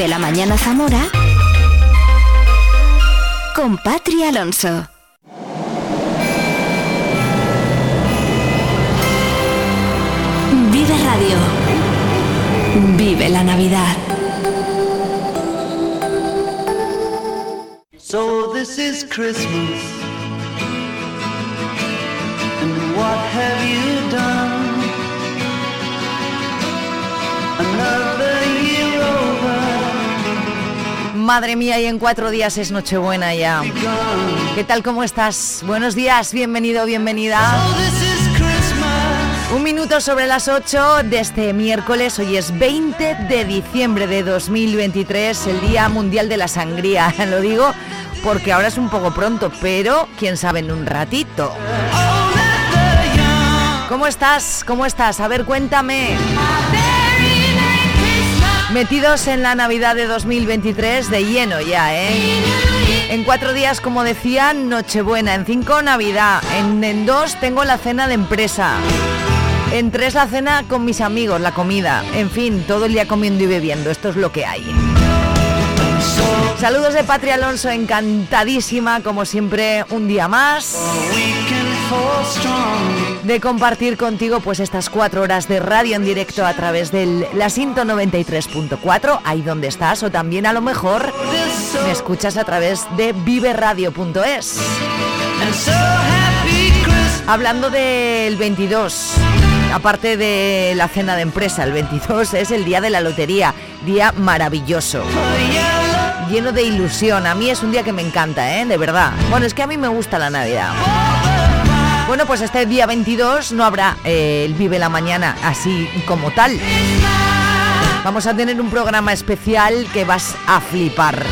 Vive la mañana Zamora con Patri Alonso. Vive Radio. Vive la Navidad. So this is Christmas. And what have you done? Another Madre mía, y en cuatro días es Nochebuena ya. ¿Qué tal? ¿Cómo estás? Buenos días, bienvenido, bienvenida. Un minuto sobre las 8 de este miércoles, hoy es 20 de diciembre de 2023, el Día Mundial de la Sangría. Lo digo porque ahora es un poco pronto, pero quién sabe en un ratito. ¿Cómo estás? ¿Cómo estás? A ver, cuéntame. Metidos en la Navidad de 2023 de lleno ya, ¿eh? En cuatro días, como decía, Nochebuena. En cinco, Navidad. En, dos, tengo la cena de empresa. En tres, la cena con mis amigos, la comida. En fin, todo el día comiendo y bebiendo. Esto es lo que hay. Saludos de Patria Alonso, encantadísima, como siempre, un día más De compartir contigo pues estas cuatro horas de radio en directo a través del la Sinto 93.4, ahí donde estás, o también a lo mejor me escuchas a través de viveradio.es. Hablando del 22, aparte de la cena de empresa, el 22 es el día de la lotería, día maravilloso. Lleno de ilusión, a mí es un día que me encanta, ¿eh? De verdad. Bueno, es que a mí me gusta la Navidad. Bueno, pues este día 22 no habrá eh, el Vive la Mañana así como tal. Vamos a tener un programa especial que vas a flipar.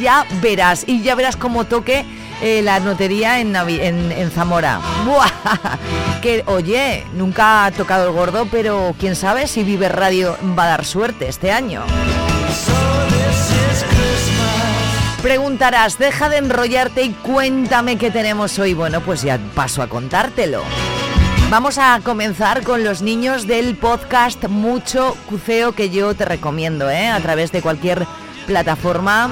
Ya verás, y ya verás cómo toque eh, la notería en, en, en Zamora. ¡Buah! Que, oye, nunca ha tocado el gordo, pero quién sabe si Vive Radio va a dar suerte este año. Preguntarás, deja de enrollarte y cuéntame qué tenemos hoy. Bueno, pues ya paso a contártelo. Vamos a comenzar con los niños del podcast Mucho Cuceo que yo te recomiendo, ¿eh? A través de cualquier plataforma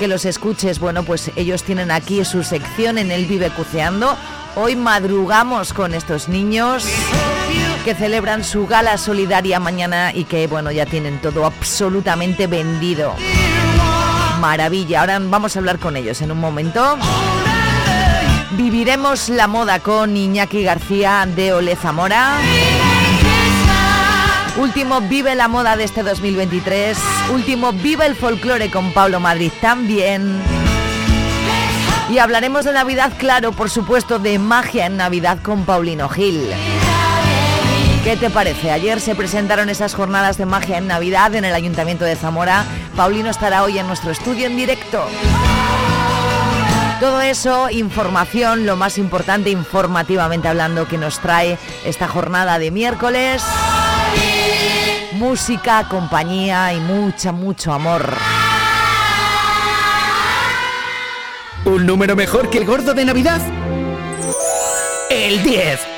que los escuches. Bueno, pues ellos tienen aquí su sección en el Vive Cuceando. Hoy madrugamos con estos niños que celebran su gala solidaria mañana y que, bueno, ya tienen todo absolutamente vendido. Maravilla, ahora vamos a hablar con ellos en un momento. Viviremos la moda con Iñaki García de Ole Zamora. Último Vive la moda de este 2023. Último Vive el folclore con Pablo Madrid también. Y hablaremos de Navidad, claro, por supuesto, de magia en Navidad con Paulino Gil. ¿Qué te parece? Ayer se presentaron esas jornadas de magia en Navidad en el Ayuntamiento de Zamora. Paulino estará hoy en nuestro estudio en directo. Todo eso, información, lo más importante informativamente hablando que nos trae esta jornada de miércoles. Música, compañía y mucha, mucho amor. ¿Un número mejor que el gordo de Navidad? El 10.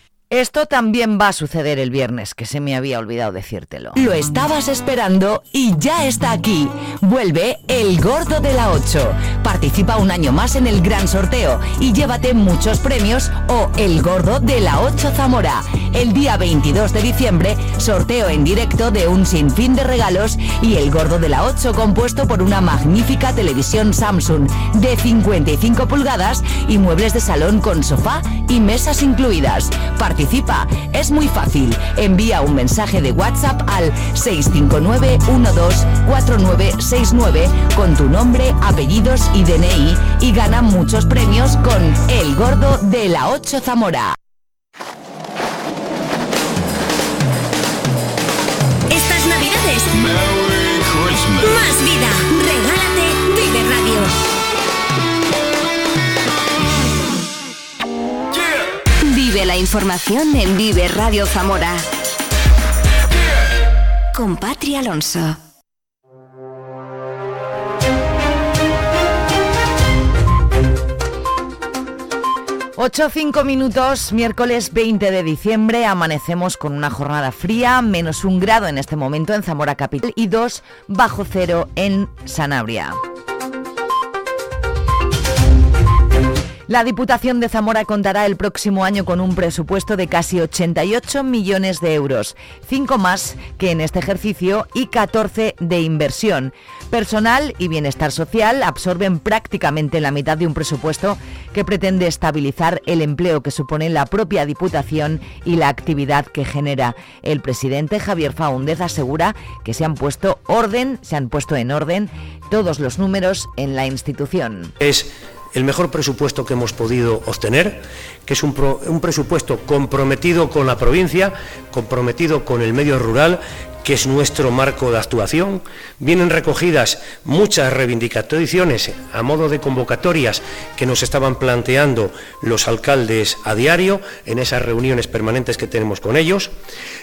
Esto también va a suceder el viernes, que se me había olvidado decírtelo. Lo estabas esperando y ya está aquí. Vuelve el Gordo de la 8. Participa un año más en el gran sorteo y llévate muchos premios o el Gordo de la 8 Zamora. El día 22 de diciembre, sorteo en directo de un sinfín de regalos y el Gordo de la 8 compuesto por una magnífica televisión Samsung de 55 pulgadas y muebles de salón con sofá y mesas incluidas. Participa, es muy fácil. Envía un mensaje de WhatsApp al 659-124969 con tu nombre, apellidos y DNI y gana muchos premios con El Gordo de la 8 Zamora. Más vida. Regálate Vive Radio. Vive la información en Vive Radio Zamora. Con Patri Alonso. 8 5 minutos, miércoles 20 de diciembre, amanecemos con una jornada fría, menos un grado en este momento en Zamora Capital y 2 bajo cero en Sanabria. La Diputación de Zamora contará el próximo año con un presupuesto de casi 88 millones de euros, 5 más que en este ejercicio y 14 de inversión. Personal y bienestar social absorben prácticamente la mitad de un presupuesto que pretende estabilizar el empleo que supone la propia Diputación y la actividad que genera. El presidente Javier Faúndez asegura que se han puesto orden, se han puesto en orden todos los números en la institución. El mejor presupuesto que hemos podido obtener, que es un, presupuesto comprometido con la provincia, comprometido con el medio rural, que es nuestro marco de actuación. Vienen recogidas muchas reivindicaciones a modo de convocatorias que nos estaban planteando los alcaldes a diario en esas reuniones permanentes que tenemos con ellos.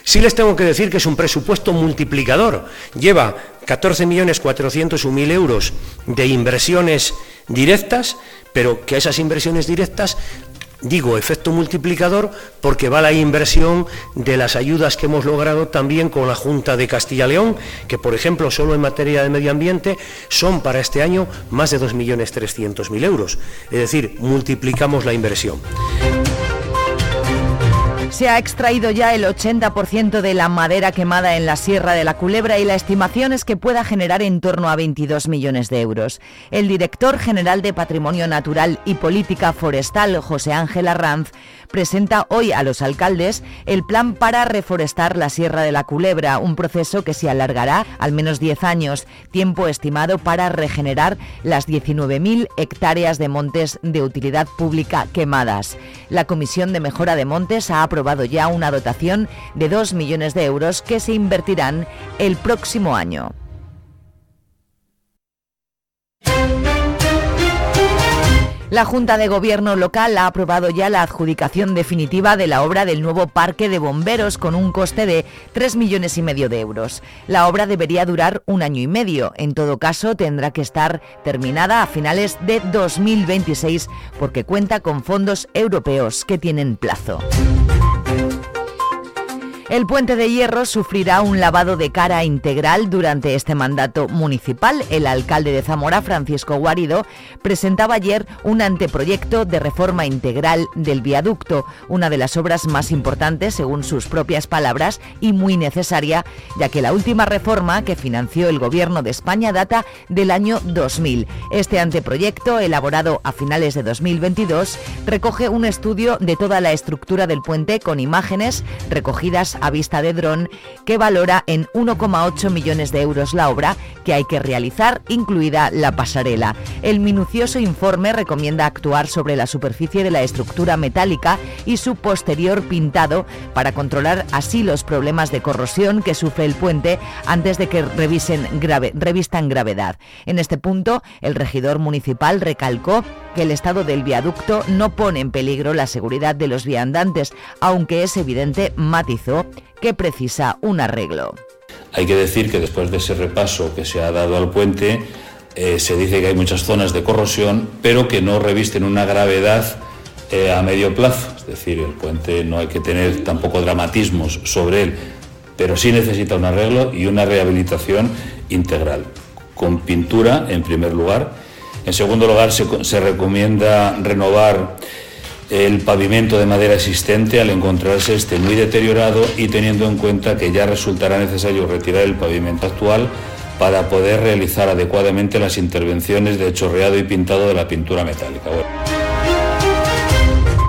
Sí les tengo que decir que es un presupuesto multiplicador. Lleva 14.401.000 euros de inversiones directas, pero que a esas inversiones directas Digo efecto multiplicador porque va la inversión de las ayudas que hemos logrado también con la Junta de Castilla y León, que por ejemplo solo en materia de medio ambiente son para este año más de 2.300.000 euros. Es decir, multiplicamos la inversión. Se ha extraído ya el 80% de la madera quemada en la Sierra de la Culebra y la estimación es que pueda generar en torno a 22 millones de euros. El director general de Patrimonio Natural y Política Forestal, José Ángel Arranz, presenta hoy a los alcaldes el plan para reforestar la Sierra de la Culebra, un proceso que se alargará al menos 10 años, tiempo estimado para regenerar las 19.000 hectáreas de montes de utilidad pública quemadas. La Comisión de Mejora de Montes ha aprobado ya una dotación de 2 millones de euros que se invertirán el próximo año. La Junta de Gobierno local ha aprobado ya la adjudicación definitiva de la obra del nuevo parque de bomberos con un coste de 3 millones y medio de euros. La obra debería durar un año y medio. En todo caso, tendrá que estar terminada a finales de 2026 porque cuenta con fondos europeos que tienen plazo. El puente de hierro sufrirá un lavado de cara integral durante este mandato municipal. El alcalde de Zamora, Francisco Guarido, presentaba ayer un anteproyecto de reforma integral del viaducto, una de las obras más importantes, según sus propias palabras, y muy necesaria, ya que la última reforma que financió el Gobierno de España data del año 2000. Este anteproyecto, elaborado a finales de 2022, recoge un estudio de toda la estructura del puente con imágenes recogidas a vista de dron que valora en 1,8 millones de euros la obra que hay que realizar, incluida la pasarela. El minucioso informe recomienda actuar sobre la superficie de la estructura metálica y su posterior pintado para controlar así los problemas de corrosión que sufre el puente antes de que revisen grave, revistan gravedad. En este punto, el regidor municipal recalcó que el estado del viaducto no pone en peligro la seguridad de los viandantes, aunque es evidente, matizó, que precisa un arreglo. Hay que decir que después de ese repaso que se ha dado al puente, eh, se dice que hay muchas zonas de corrosión, pero que no revisten una gravedad eh, a medio plazo. Es decir, el puente no hay que tener tampoco dramatismos sobre él, pero sí necesita un arreglo y una rehabilitación integral, con pintura en primer lugar. En segundo lugar, se, se recomienda renovar el pavimento de madera existente al encontrarse este muy deteriorado y teniendo en cuenta que ya resultará necesario retirar el pavimento actual para poder realizar adecuadamente las intervenciones de chorreado y pintado de la pintura metálica.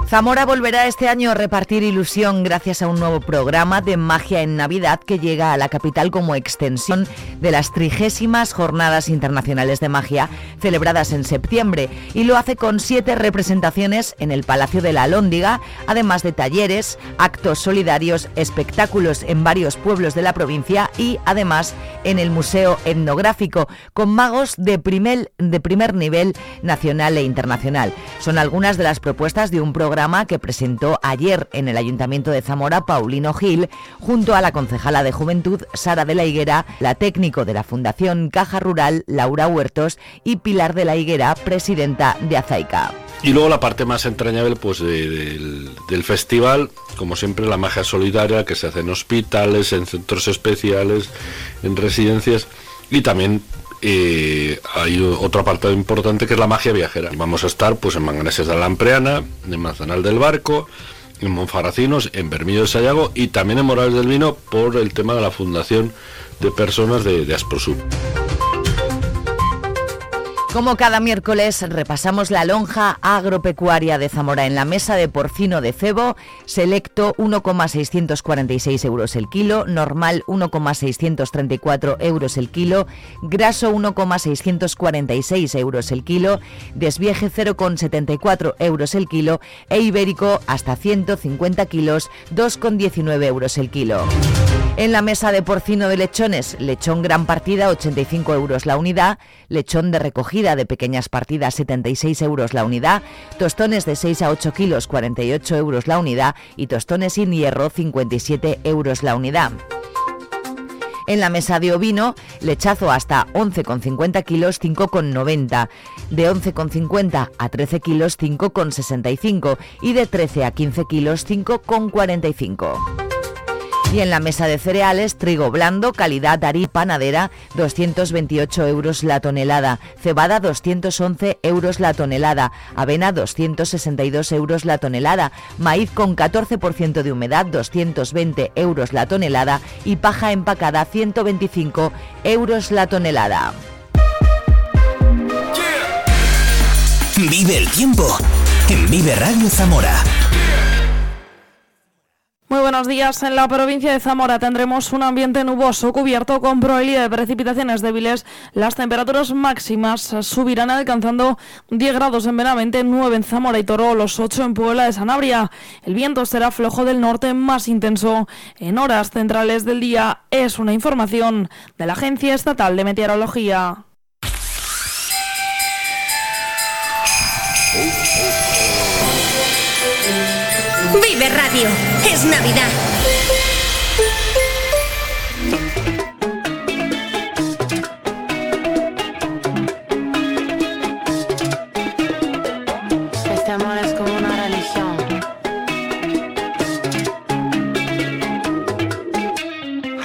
Zamora volverá este año a repartir ilusión gracias a un nuevo programa de magia en Navidad que llega a la capital como extensión de las trigésimas Jornadas Internacionales de Magia celebradas en septiembre y lo hace con siete representaciones en el Palacio de la Alhóndiga, además de talleres, actos solidarios, espectáculos en varios pueblos de la provincia y además en el Museo Etnográfico con magos de primer, de primer nivel nacional e internacional. Son algunas de las propuestas de un programa que presentó ayer en el Ayuntamiento de Zamora Paulino Gil, junto a la concejala de Juventud Sara de la Higuera, la técnico de la Fundación Caja Rural Laura Huertos y Pilar de la Higuera, presidenta de Azaica. Y luego la parte más entrañable pues de- del, del festival, como siempre la magia solidaria que se hace en hospitales, en centros especiales, en residencias y también hay otra parte importante que es la magia viajera. Vamos a estar pues en Manganeses de la Lampreana, en Manzanal del Barco, en Monfaracinos, en Bermillo de Sayago y también en Morales del Vino por el tema de la fundación de personas de, de. Como cada miércoles repasamos la lonja agropecuaria de Zamora en la mesa de porcino de cebo, selecto 1,646 euros el kilo, normal 1,634 euros el kilo, graso 1,646 euros el kilo, desvieje 0,74 euros el kilo e ibérico hasta 150 kilos 2,19 euros el kilo. En la mesa de porcino de lechones, lechón gran partida 85 euros la unidad, lechón de recogida de pequeñas partidas 76 euros la unidad, tostones de 6 a 8 kilos 48 euros la unidad y tostones sin hierro 57 euros la unidad. En la mesa de ovino, lechazo hasta 11,50 kilos 5,90, de 11,50 a 13 kilos 5,65 y de 13 a 15 kilos 5,45. Y en la mesa de cereales, trigo blando, calidad Ari panadera, 228 euros la tonelada, cebada 211 euros la tonelada, avena 262 euros la tonelada, maíz con 14% de humedad 220 euros la tonelada. Y paja empacada 125 euros la tonelada. Vive el tiempo en Vive Radio Zamora. Muy buenos días. En la provincia de Zamora tendremos un ambiente nuboso cubierto con probabilidad de precipitaciones débiles. Las temperaturas máximas subirán alcanzando 10 grados en Benavente, 9 en Zamora y Toro, los 8 en Puebla de Sanabria. El viento será flojo del norte más intenso. En horas centrales del día es una información de la Agencia Estatal de Meteorología. Vive Radio. Es Navidad. Este amor es como una religión.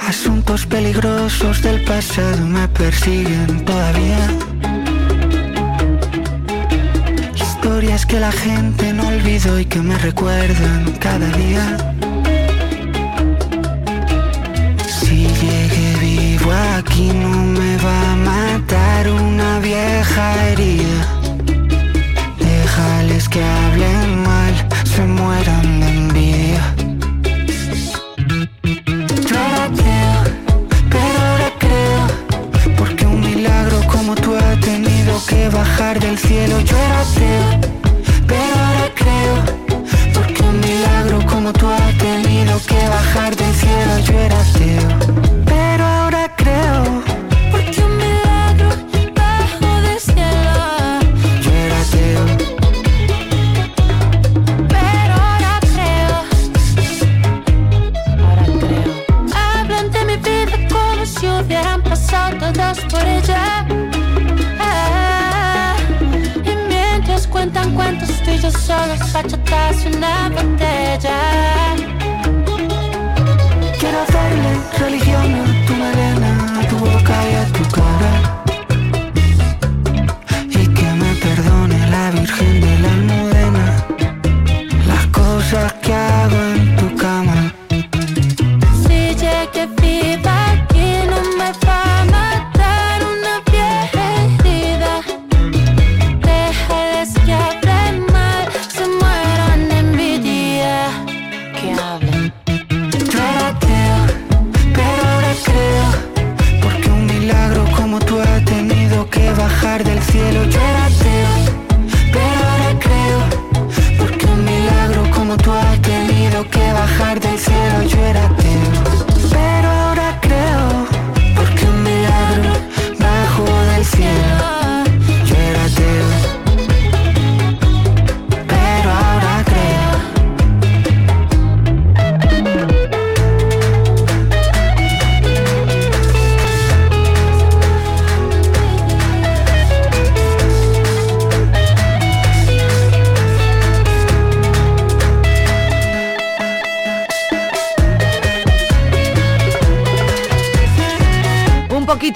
Asuntos peligrosos del pasado me persiguen todavía. Que la gente no olvidó y que me recuerdan cada día. Si llegué vivo aquí no me va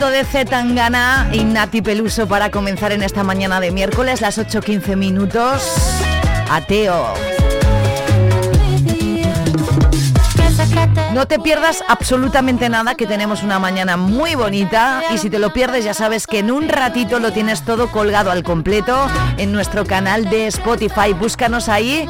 poquito de Zetangana y Nati Peluso para comenzar en esta mañana de miércoles, las 8.15 minutos. Ateo. No te pierdas absolutamente nada, que tenemos una mañana muy bonita y si te lo pierdes ya sabes que en un ratito lo tienes todo colgado al completo en nuestro canal de Spotify. Búscanos ahí,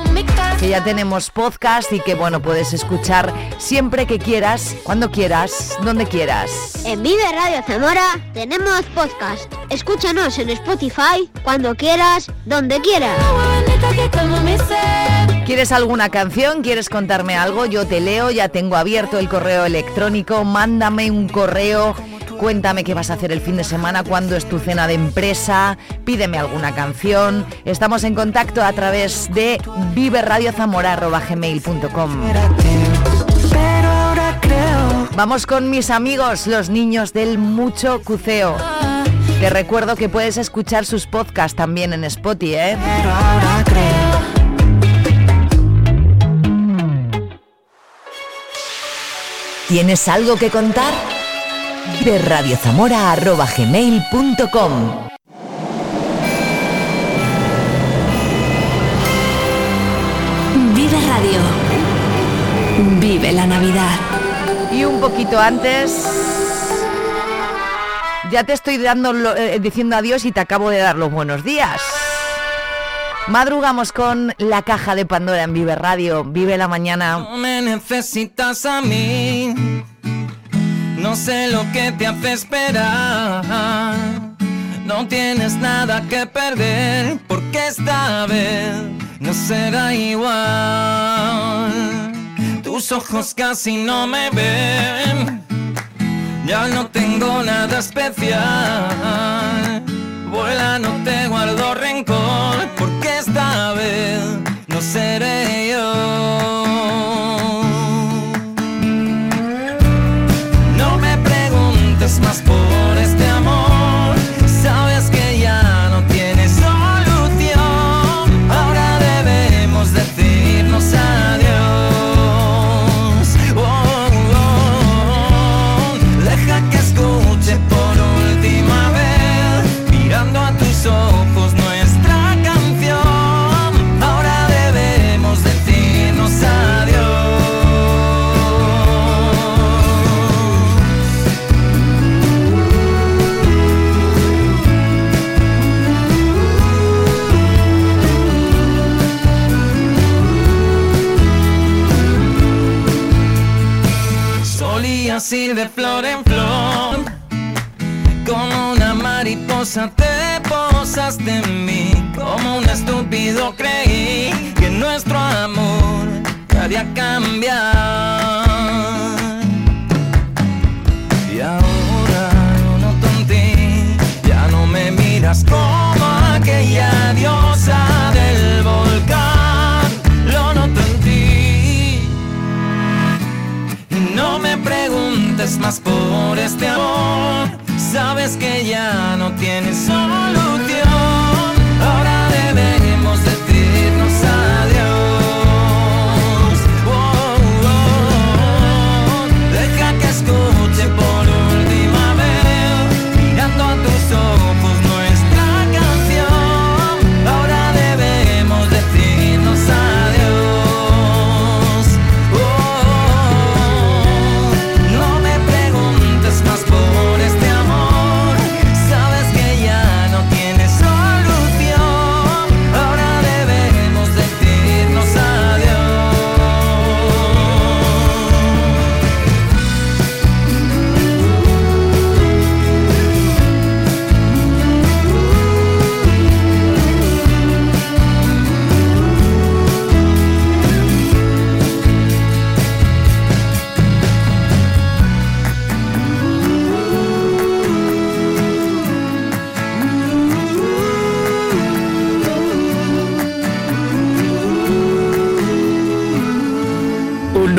que ya tenemos podcast y que bueno, puedes escuchar siempre que quieras, cuando quieras, donde quieras. En Vive Radio Zamora tenemos podcast. Escúchanos en Spotify cuando quieras, donde quieras. ¿Quieres alguna canción? ¿Quieres contarme algo? Yo te leo, ya tengo abierto el correo electrónico, mándame un correo. Cuéntame qué vas a hacer el fin de semana, cuándo es tu cena de empresa, pídeme alguna canción. Estamos en contacto a través de viveradiozamora.gmail.com Vamos con mis amigos, los niños del mucho cuceo. Te recuerdo que puedes escuchar sus podcasts también en Spotify, ¿eh? ¿Tienes algo que contar? De radiozamora.gmail.com Vive Radio. Vive la Navidad. Y un poquito antes... Ya te estoy dando eh, diciendo adiós y te acabo de dar los buenos días. Madrugamos con la caja de Pandora en Vive Radio. Vive la mañana. No me necesitas a mí. No sé lo que te hace esperar. No tienes nada que perder. Porque esta vez no será igual. Tus ojos casi no me ven. Ya no tengo nada especial. Vuela, no te guardo rencor. Porque no seré yo. No me preguntes más por este De flor en flor, como una mariposa te posaste en mí, como un estúpido creí que nuestro amor te haría cambiar. Y ahora lo noto en ya no me miras como aquella diosa preguntes más por este amor. Sabes que ya no tienes solución. Ahora debemos decirnos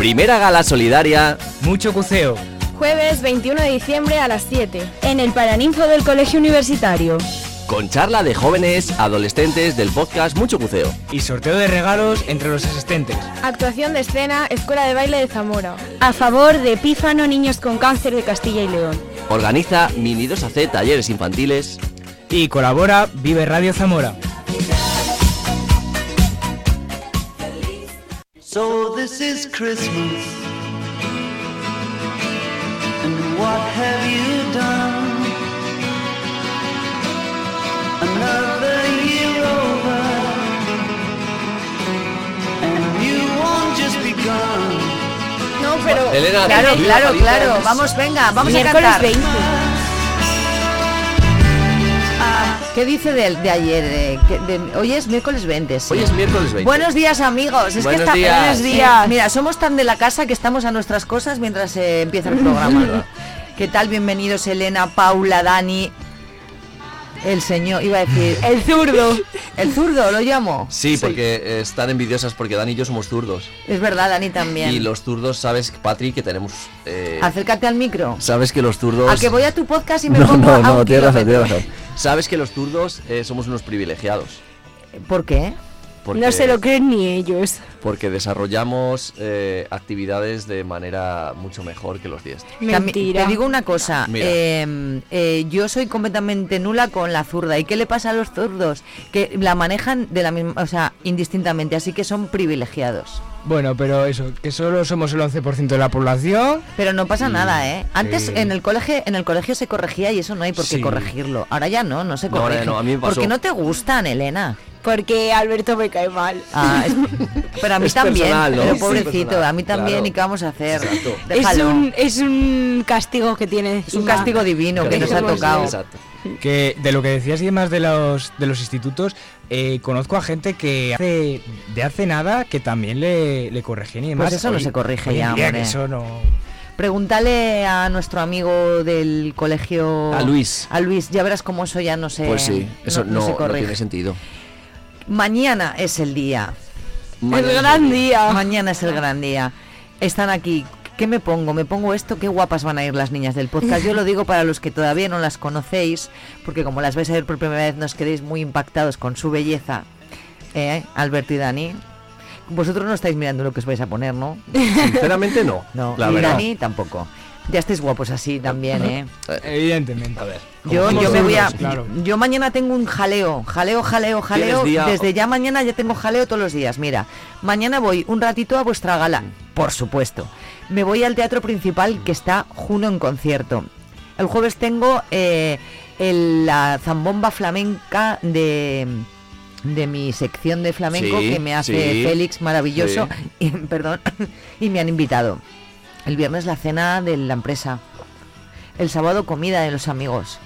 Primera gala solidaria. Mucho cuceo. Jueves 21 de diciembre a las 7. En el Paraninfo del Colegio Universitario. Con charla de jóvenes, adolescentes del podcast Mucho Buceo. Y sorteo de regalos entre los asistentes. Actuación de escena, Escuela de Baile de Zamora. A favor de Pífano Niños con Cáncer de Castilla y León. Organiza Mini 2AC Talleres Infantiles. Y colabora Vive Radio Zamora. So this is Christmas. And what have you done? Another year over. And you won't just begun. No, pero... Elena, Claro, claro, claro. Vamos, venga, vamos a Miércoles cantar. 20. ¿Qué dice de, de ayer? De, hoy es miércoles 20. sí. Hoy es miércoles 20. Buenos días amigos. Es Buenos que está- días. buenos días. Mira, somos tan de la casa que estamos a nuestras cosas mientras eh, empieza el programa. ¿Qué tal? Bienvenidos Elena, Paula, Dani. El señor, iba a decir. El zurdo. El zurdo, lo llamo. Sí, porque eh, están envidiosas porque Dani y yo somos zurdos. Es verdad, Dani también. Y los zurdos, sabes, Patri, que tenemos... eh, Acércate al micro. sabes que los zurdos... A que voy a tu podcast y me No, pongo no, a no, tienes razón, kilómetro. tienes razón. Sabes que los zurdos eh, somos unos privilegiados. ¿Por qué? Porque, No se lo creen ni ellos. Porque desarrollamos eh, actividades de manera mucho mejor que los diestros. Mentira. Te digo una cosa, Mira. eh, eh, yo soy completamente nula con la zurda. ¿Y qué le pasa a los zurdos? Que la manejan de la misma, o sea, indistintamente, así que son privilegiados. Bueno, pero eso, que solo somos el 11% de la población. Pero no pasa nada, ¿eh? Antes Sí. en el colegio, en el colegio se corregía y eso no hay por qué Sí. corregirlo. Ahora ya no, no se corrige. ya no, a mí me pasó. Porque no te gustan, Elena. Porque Alberto me cae mal. Ah, es- pero a mí Es también. personal, ¿no? Pero pobrecito, a mí también. claro. ¿Y qué vamos a hacer? Es un, es un castigo que tiene. Es un castigo divino que nos ha tocado. Exacto. Que de lo que decías y demás de los, de los institutos, eh, conozco a gente que hace, de hace nada que también le, le corrigen y demás. Pues eso no se corrige ya, día, hombre. que eso no... Pregúntale a nuestro amigo del colegio. A Luis. A Luis, ya verás cómo eso ya no se. Pues sí, eso no, se no corrige. tiene sentido. Mañana es el día. Mañana el es gran el día. Mañana es el gran día. Están aquí. ¿Qué me pongo? ¿Me pongo esto? Qué guapas van a ir las niñas del podcast. Yo lo digo para los que todavía no las conocéis, porque como las vais a ver por primera vez, nos quedéis muy impactados con su belleza. ¿Eh? Alberto y Dani. Vosotros no estáis mirando lo que os vais a poner, ¿no? Sinceramente no. No, la y verdad. Dani tampoco. Ya estáis guapos así también, ¿eh? Evidentemente. A ver. Yo, yo me voy a. Claro. Yo mañana tengo un jaleo, jaleo, jaleo, jaleo. Desde ya mañana ya tengo jaleo todos los días. Mira, mañana voy un ratito a vuestra gala, por supuesto. Me voy al teatro principal que está Juno en concierto. El jueves tengo eh, el- la zambomba flamenca de de mi sección de flamenco Sí, que me hace sí, Félix maravilloso sí. y, perdón y me han invitado el viernes la cena de la empresa el sábado comida de los amigos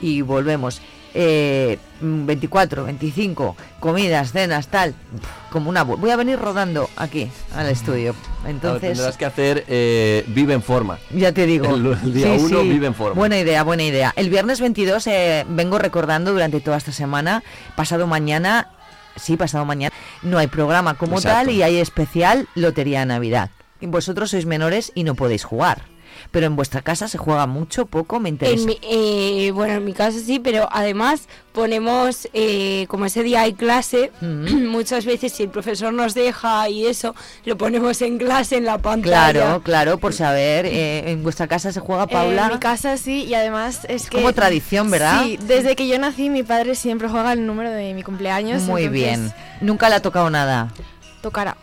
y volvemos. Eh, mm, 24, 25, comidas, cenas, tal, como una... Voy a venir rodando aquí al estudio. Entonces, tendrás que hacer eh, Vive en Forma. ya te digo. El, el día Sí, uno sí. Vive en Forma. Buena idea, buena idea. El viernes 22 eh, vengo recordando durante toda esta semana, pasado mañana, sí, pasado mañana, no hay programa como Exacto. tal y hay especial Lotería de Navidad. Vosotros sois menores y no podéis jugar. Pero en vuestra casa se juega mucho, poco, me interesa. En mi- eh, bueno, en mi casa sí, pero además ponemos, eh, como ese día hay clase, Mm. muchas veces si el profesor nos deja y eso, lo ponemos en clase en la pantalla. Claro, claro, por saber, eh, en vuestra casa se juega Paula. En mi casa sí, y además es que... como tradición, ¿verdad? Sí, desde que yo nací mi padre siempre juega el número de mi cumpleaños. Muy entonces bien. Nunca le ha tocado nada. Tocará.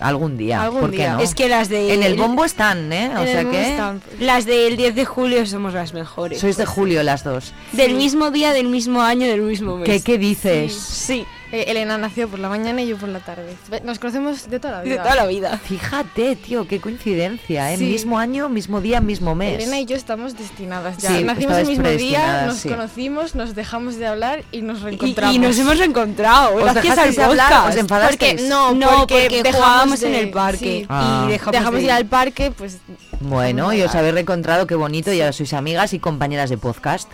Algún día. Algún ¿por qué día. no? Es que las de En el bombo están, ¿eh? O En sea el que Mustang. las del 10 de julio somos las mejores. sois de julio las dos. Del mismo día, del mismo año, del mismo mes. ¿Qué, qué dices? Sí. Eh, Elena nació por la mañana y yo por la tarde. Nos conocemos de toda la De vida. toda la vida. Fíjate, tío, qué coincidencia, ¿eh? Sí. Mismo año, mismo día, mismo mes. Elena y yo estamos destinadas ya. Sí, Nacimos el mismo día, nos sí. conocimos, nos dejamos de hablar y nos Y, reencontramos. y nos hemos reencontrado, ¿Os gracias al dejasteis de hablar? podcast. ¿Os enfadasteis? Porque, no, No, porque, porque dejamos jugábamos de- en el parque sí. Ah. y dejamos, Dejamos de de ir al parque, pues Bueno, y os habéis reencontrado, qué bonito, y ahora sois amigas y compañeras de podcast.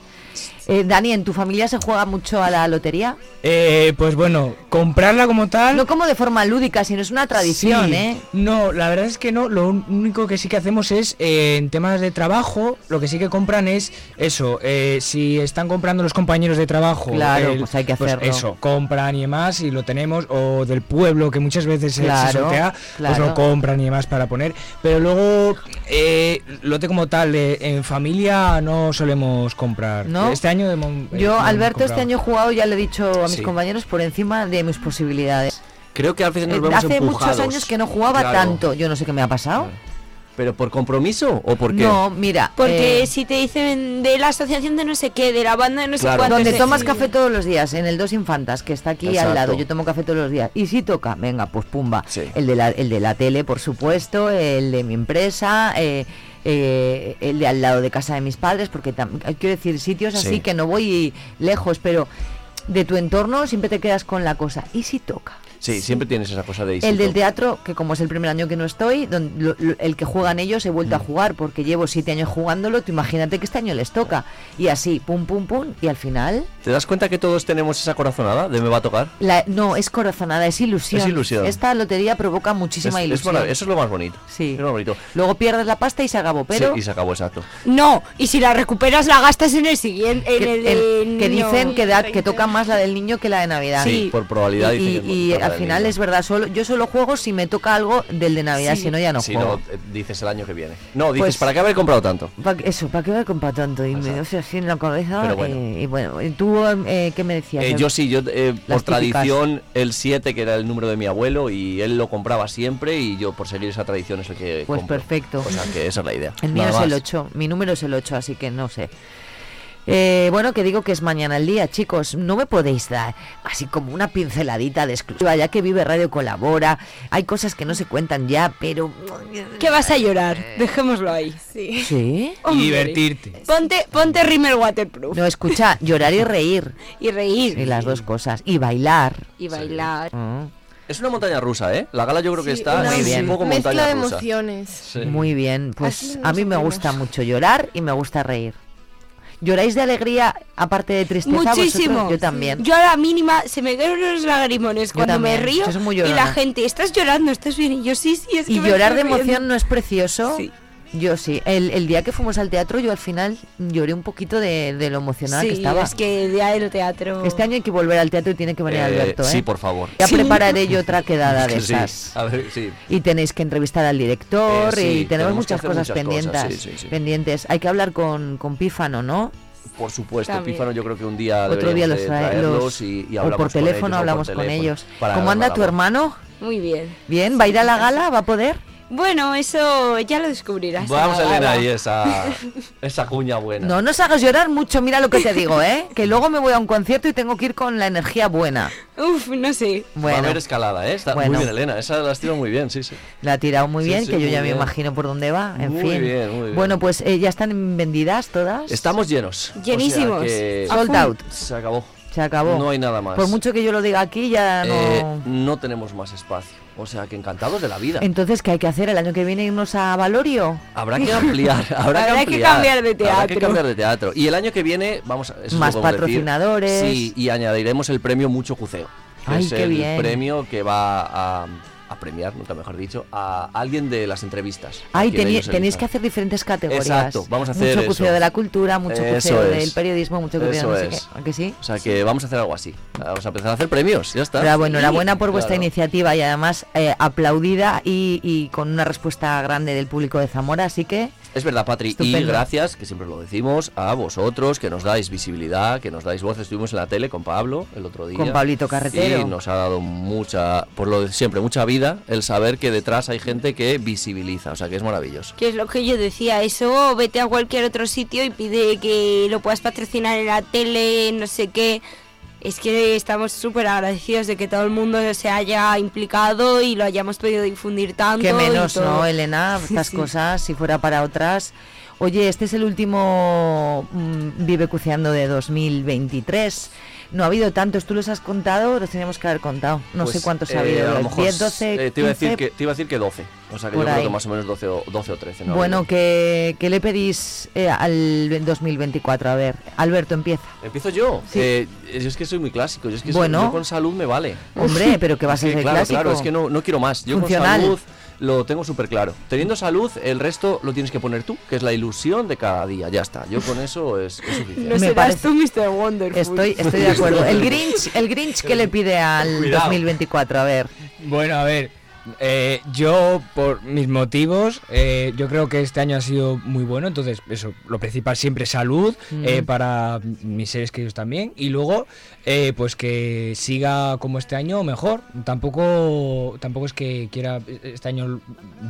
Eh, Dani, ¿en tu familia se juega mucho a la lotería? Eh, pues bueno, comprarla como tal. No como de forma lúdica, sino es una tradición, Sí. ¿eh? No, la verdad es que no. Lo único que sí que hacemos es eh, en temas de trabajo. Lo que sí que compran es eso. eh, si están comprando los compañeros de trabajo, Claro, pues hay que hacerlo. eso, compran y demás y lo tenemos. O del pueblo que muchas veces se- Claro, sortea, pues lo compran y demás para poner. Pero luego eh, lote como tal en familia no solemos comprar. ¿No? Este año de eh, Yo, hemos Alberto, este año he jugado, ya le he dicho a mis Sí. compañeros, por encima de mis posibilidades. Creo que a veces nos Eh, vemos Hace muchos años que no jugaba Claro. tanto. Yo no sé qué me ha pasado. ¿Pero por compromiso o por qué? No, mira. Porque eh, si te dicen de la asociación de no sé qué, de la banda de no sé cuánto. donde de- tomas café todos los días, en el Dos Infantas, que está aquí Exacto. al lado. Yo tomo café todos los días. Y si toca, venga, pues pumba. Sí. El, de la, el de la tele, por supuesto, el de mi empresa, eh, eh, el de al lado de casa de mis padres, porque quiero decir, sitios así Sí. que no voy lejos, pero de tu entorno siempre te quedas con la cosa. ¿Y si toca? Sí, siempre tienes esa cosa de El del teatro, que como es el primer año que no estoy, don- lo- lo- el que juegan ellos he vuelto a Mm. jugar porque llevo siete años jugándolo, tú imagínate que este año les toca. Y así, pum, pum, pum, y al final... ¿Te das cuenta que todos tenemos esa corazonada de me va a tocar? La, no, es corazonada, es ilusión. Es ilusión. Esta lotería provoca muchísima Es- es ilusión. eso es lo más bonito. Sí. Es lo más bonito. Luego pierdes la pasta y se acabó, pero... Sí, y se acabó, exacto. No, y si la recuperas la gastas en el siguiente, en que, el, el- de que niño. dicen que, da- que toca más la del niño que la de Navidad. Sí, por probabilidad Y, dicen que y- y la al final niño. es verdad, solo yo solo juego si me toca algo del de Navidad, Sí. si no ya no Si juego. no, eh, dices el año que viene. No, dices, Pues- ¿para qué haber comprado tanto? Pa- eso, ¿para qué he comprado tanto? Y me dio así en la cabeza. Pero bueno. eh, y bueno, ¿y ¿tú eh, qué me decías? Eh, yo sí, yo eh, por tradición el 7, que era el número de mi abuelo, y él lo compraba siempre, y yo por seguir esa tradición es el que Pues compro. perfecto. O sea, que esa es la idea. El mío Nada es el más. 8, mi número es el 8, así que no sé. Eh, bueno, que digo que es mañana el día, chicos. No me podéis dar así como una pinceladita de exclusiva, ya que Vive Radio colabora. Hay cosas que no se cuentan ya, pero. ¿Qué vas a llorar? Dejémoslo ahí. Sí. ¿Sí? Y divertirte. Ponte, ponte Rimmel Waterproof. No, escucha, llorar y reír. Y reír. Y las dos cosas. Y bailar. Y bailar. Mm. Es una montaña rusa, ¿eh? La gala yo creo que Sí, está una Muy es bien. un poco Mezcla montaña de rusa. emociones. Sí. Muy bien, pues a mí me gusta mucho llorar y me gusta reír. ¿Lloráis de alegría aparte de tristeza? Muchísimo. vosotros? Yo también. Yo a la mínima se me caen unos lagrimones cuando me río soy muy y la gente, ¿estás llorando? ¿Estás bien? Y yo sí, sí, es que Y llorar de estoy riendo". emoción no es precioso. Sí. Yo sí. El, el día que fuimos al teatro, yo al final lloré un poquito de, de lo emocionada Sí, que estaba. es que el día del teatro... Este año hay que volver al teatro y tiene que venir Eh, Alberto, ¿eh? Sí, por favor. Ya Sí. prepararé yo otra quedada de sí. esas. A ver, sí. Y tenéis que entrevistar al director Eh, sí, y tenemos muchas cosas muchas pendientes. cosas, sí, sí, sí. Pendientes. Hay que hablar con, con Pífano, ¿no? Por supuesto, También. Pífano yo creo que un día Otro día los, traerlos los- y, y o hablamos por con teléfono ellos, o por hablamos con ellos. ¿Cómo anda tu hermano? Muy bien. Bien, ¿va a ir a la gala? ¿Va a poder? Bueno, eso ya lo descubrirás. Vamos a leer ahí esa, esa cuña buena. No nos hagas llorar mucho, mira lo que te digo, ¿eh? Que luego me voy a un concierto y tengo que ir con la energía buena. Uf, no sé. Va a Bueno, haber escalada, ¿eh? Está Bueno. muy bien, Elena. Esa la has tirado muy bien, sí, sí. la ha tirado muy Sí, bien, sí, que yo ya me imagino por dónde va, en Muy fin. bien, muy bien. Bueno, pues eh, ya están vendidas todas. Estamos llenos. O sea Llenísimos. que Sold out. Se acabó. Se acabó. No hay nada más. Por mucho que yo lo diga aquí, ya no... Eh, no tenemos más espacio. O sea que encantados de la vida. Entonces, ¿qué hay que hacer? ¿El año que viene irnos a Valorio? Habrá que ampliar, habrá, Habrá que, que ampliar, cambiar de Habrá que teatro. cambiar de teatro. Y el año que viene, vamos a... Más decir. patrocinadores. Sí, y añadiremos el premio Mucho Cuceo. Que Ay, es qué el bien. premio que va a premiar, nunca mejor dicho, a alguien de las entrevistas. Ay, tenéis que hacer diferentes categorías. Exacto, vamos a hacer Mucho eso. de la cultura, mucho Eso es. del periodismo, mucho cuseo de no sé qué. ¿A que sí? O sea que vamos a hacer algo así. Vamos a empezar a hacer premios, ya está. Bravo, enhorabuena por vuestra Claro. iniciativa y además eh, aplaudida y, y con una respuesta grande del público de Zamora, así que Es verdad, Patri. Y gracias, que siempre lo decimos, a vosotros, que nos dais visibilidad, que nos dais voz. Estuvimos en la tele con Pablo el otro día. Con Pablito Carretero. Y nos ha dado mucha, por lo de siempre, mucha vida el saber que detrás hay gente que visibiliza. O sea, que es maravilloso. Que es lo que yo decía, eso vete a cualquier otro sitio y pide que lo puedas patrocinar en la tele, no sé qué. Es que estamos súper agradecidos de que todo el mundo se haya implicado y lo hayamos podido difundir tanto. Que menos. ¿no, Elena? Estas sí. cosas, si fuera para otras. Oye, este es el último mm, Vive Cuceando de 2023. No ha habido tantos, tú los has contado, los teníamos que haber contado. No Pues, sé cuántos eh, ha habido, a lo mejor 10, 12, eh, te, iba a decir 15. que, te iba a decir que 12. O sea que yo creo ahí. que más o menos 12 o, 12 o 13. ¿no? Bueno. ¿qué, qué le pedís eh, al 2024? A ver, Alberto, empieza. ¿Empiezo yo? Sí. Eh, yo es que soy muy clásico. Yo es que soy- Bueno. yo con salud me vale. Hombre, pero que va a ser claro, clásico. Claro, es que no, no quiero más. Yo Funcional. con salud lo tengo súper claro. Teniendo salud, el resto lo tienes que poner tú, que es la ilusión de cada día. Ya está. Yo con eso es, es suficiente. No serás tú, Mr. Wonderful. Estoy, estoy de acuerdo. El Grinch, el Grinch ¿qué le pide al Cuidado. 2024? A ver. Bueno, a ver, eh, yo por mis motivos, eh, yo creo que este año ha sido muy bueno, entonces eso, lo principal siempre salud Mm. eh, para mis seres queridos también y luego eh, pues que siga como este año o mejor. Tampoco, tampoco es que quiera este año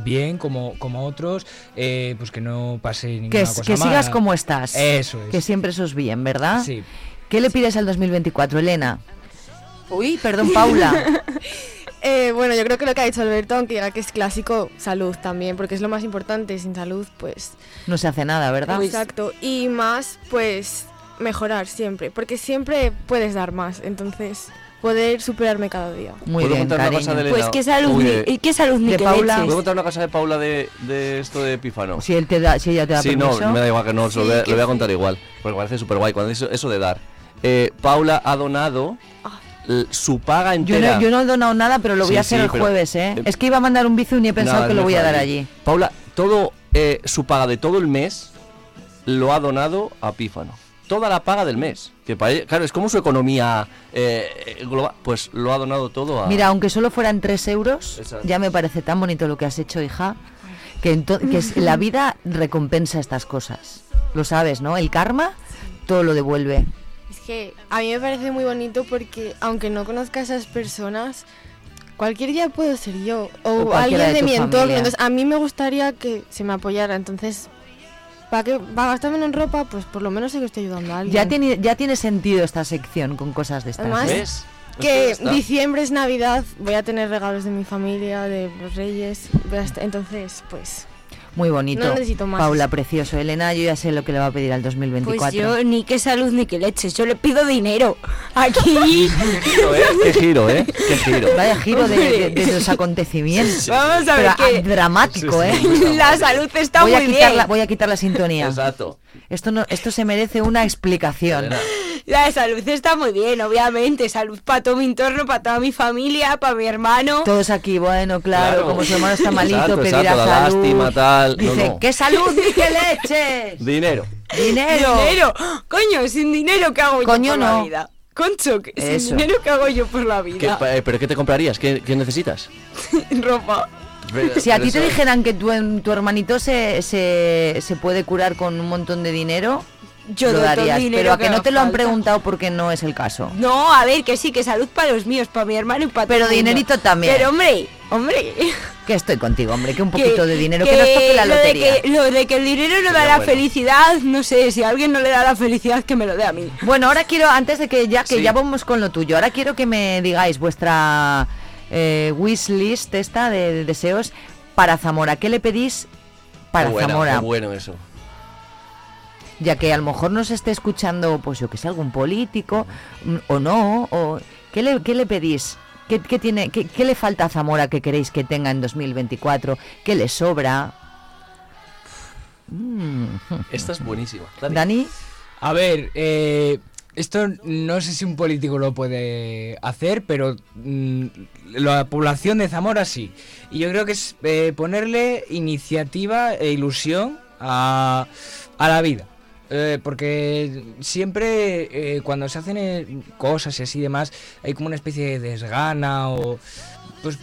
bien como, como otros, eh, pues que no pase ninguna Que, cosa que sigas como estás. Eso es. Que siempre sos bien, ¿verdad? Sí. ¿Qué le pides al 2024, Elena? Uy, perdón, Paula. Eh, bueno, yo creo que lo que ha dicho Alberto, aunque diga que es clásico, salud también, porque es lo más importante. Sin salud, pues. No se hace nada, ¿verdad? Exacto. Y más, pues, mejorar siempre, porque siempre puedes dar más. Entonces, poder superarme cada día. Muy ¿Puedo bien, contar una cosa de Elena? Pues qué salud, Uy, ni- qué salud ni de que Paula. ¿Puedo contar una cosa de Paula de, de esto de Pífano? Si él te da, si ella te da Sí, permiso. no, me da igual que no, lo voy a, que lo voy a sí. contar igual. Porque me parece súper guay. Cuando eso, eso de dar. Eh, Paula ha donado l- su paga Yo entera. no, yo no he donado nada, pero lo voy Sí, a hacer sí, el pero- jueves, ¿eh? eh, Es que iba a mandar un bizu y he pensado Nada, que lo no voy a dar allí. Paula, todo eh, su paga de todo el mes lo ha donado a Pífano. Toda la paga del mes. Que para ella- claro, es como su economía eh, global. Pues lo ha donado todo a. Mira, aunque solo fueran 3 euros, Exacto. ya me parece tan bonito lo que has hecho, hija, que, que es- la vida recompensa estas cosas. Lo sabes, ¿no? El karma todo lo devuelve. Que a mí me parece muy bonito porque, aunque no conozca a esas personas, cualquier día puedo ser yo o, alguien de mi entorno. Entonces, a mí me gustaría que se me apoyara. Entonces, ¿para qué? ¿Para gastarme en ropa? Pues por lo menos sé que estoy ayudando a alguien. Ya tiene, ya tiene sentido esta sección con cosas de estas. Además, ¿eh? ¿Ves? que ya está. diciembre es Navidad, voy a tener regalos de mi familia, de los reyes. voy a estar- Entonces, pues. Muy bonito. No necesito más. Paula, precioso. Elena, yo ya sé lo que le va a pedir al 2024. Pues yo ni qué salud ni qué leches, yo le pido dinero. Aquí. Qué giro, ¿eh? Qué giro, ¿eh? Vaya giro de, de- de los acontecimientos. Vamos a ver Pero, que ah, dramático, ¿eh? la salud está voy a muy quitar bien. La, voy a quitar la sintonía. Exacto. Esto, no, esto se merece una explicación. La salud está muy bien, obviamente. Salud para todo mi entorno, para toda mi familia, para mi hermano. Todos aquí, bueno, claro, Claro. como su hermano está malito, Exacto, pedirá exacto, la salud. lástima, tal. Dice, no. ¿qué salud ni qué leches? Dinero. Dinero. Dinero. Coño, sin dinero, ¿qué hago Coño, yo por no. la vida? Concho, sin Eso. dinero, ¿qué hago yo por la ¿Qué- vida? eh, ¿Pero qué te comprarías? ¿Qué, qué necesitas? Ropa. Si a ti te dijeran que tu, tu hermanito se, se, se puede curar con un montón de dinero, Yo lo darías. Pero a que que no te lo han falta. preguntado porque no es el caso. No, a ver, que sí, que salud para los míos, para mi hermano y para Pero todo el mundo. dinerito también. Pero hombre, hombre. Que estoy contigo, hombre, que un poquito de dinero, que, nos toque la lo de lotería. que- Lo de, que, el dinero no da la felicidad, no sé, si a alguien no le da la felicidad, que me lo dé a mí. Bueno, ahora quiero, antes de que ya que Sí. ya vamos con lo tuyo, ahora quiero que me digáis vuestra eh, wish list esta de, de deseos para Zamora. ¿Qué le pedís para buena, Zamora? Bueno eso. Ya que a lo mejor nos esté escuchando, pues yo que sé, algún político mm, o no, o ¿qué le, qué le pedís? ¿Qué, qué tiene, qué, qué le falta a Zamora que queréis que tenga en 2024? ¿Qué le sobra? Mm. Esta es buenísima. Dani. Dani, A ver, eh, esto no sé si un político lo puede hacer, pero mm, la población de Zamora sí. Y yo creo que es eh, ponerle iniciativa e ilusión a, a la vida. Eh, porque siempre eh, cuando se hacen eh, cosas y así demás, hay como una especie de desgana o... Pues,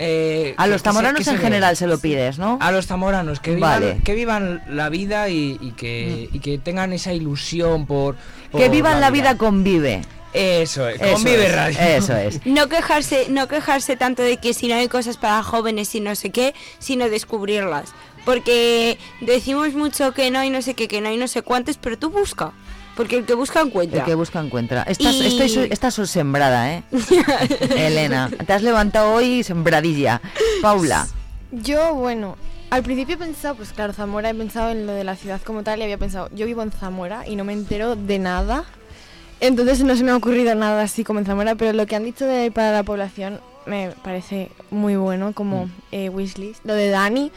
eh, a los zamoranos en general se lo pides, ¿no? A los zamoranos, que vivan, Vale. que vivan la vida y, y que, y que tengan esa ilusión por... por Que vivan la vida con Vive. Eso es, Eso con Vive es, Radio. Eso es. No quejarse, no quejarse tanto de que si no hay cosas para jóvenes y no sé qué, sino descubrirlas. Porque decimos mucho que no hay no sé qué, que no hay no sé cuántos, pero tú busca. Porque el que busca encuentra. El que busca encuentra. Estás, Y- estoy so- estás so- sembrada, ¿eh? Elena, te has levantado hoy sembradilla. Paula, Yo, bueno, al principio he pensado, pues claro, Zamora he pensado en lo de la ciudad como tal y había pensado, yo vivo en Zamora y no me entero de nada. Entonces no se me ha ocurrido nada así como en Zamora, pero lo que han dicho de para la población me parece muy bueno, como eh, wishlist. Lo de Dani,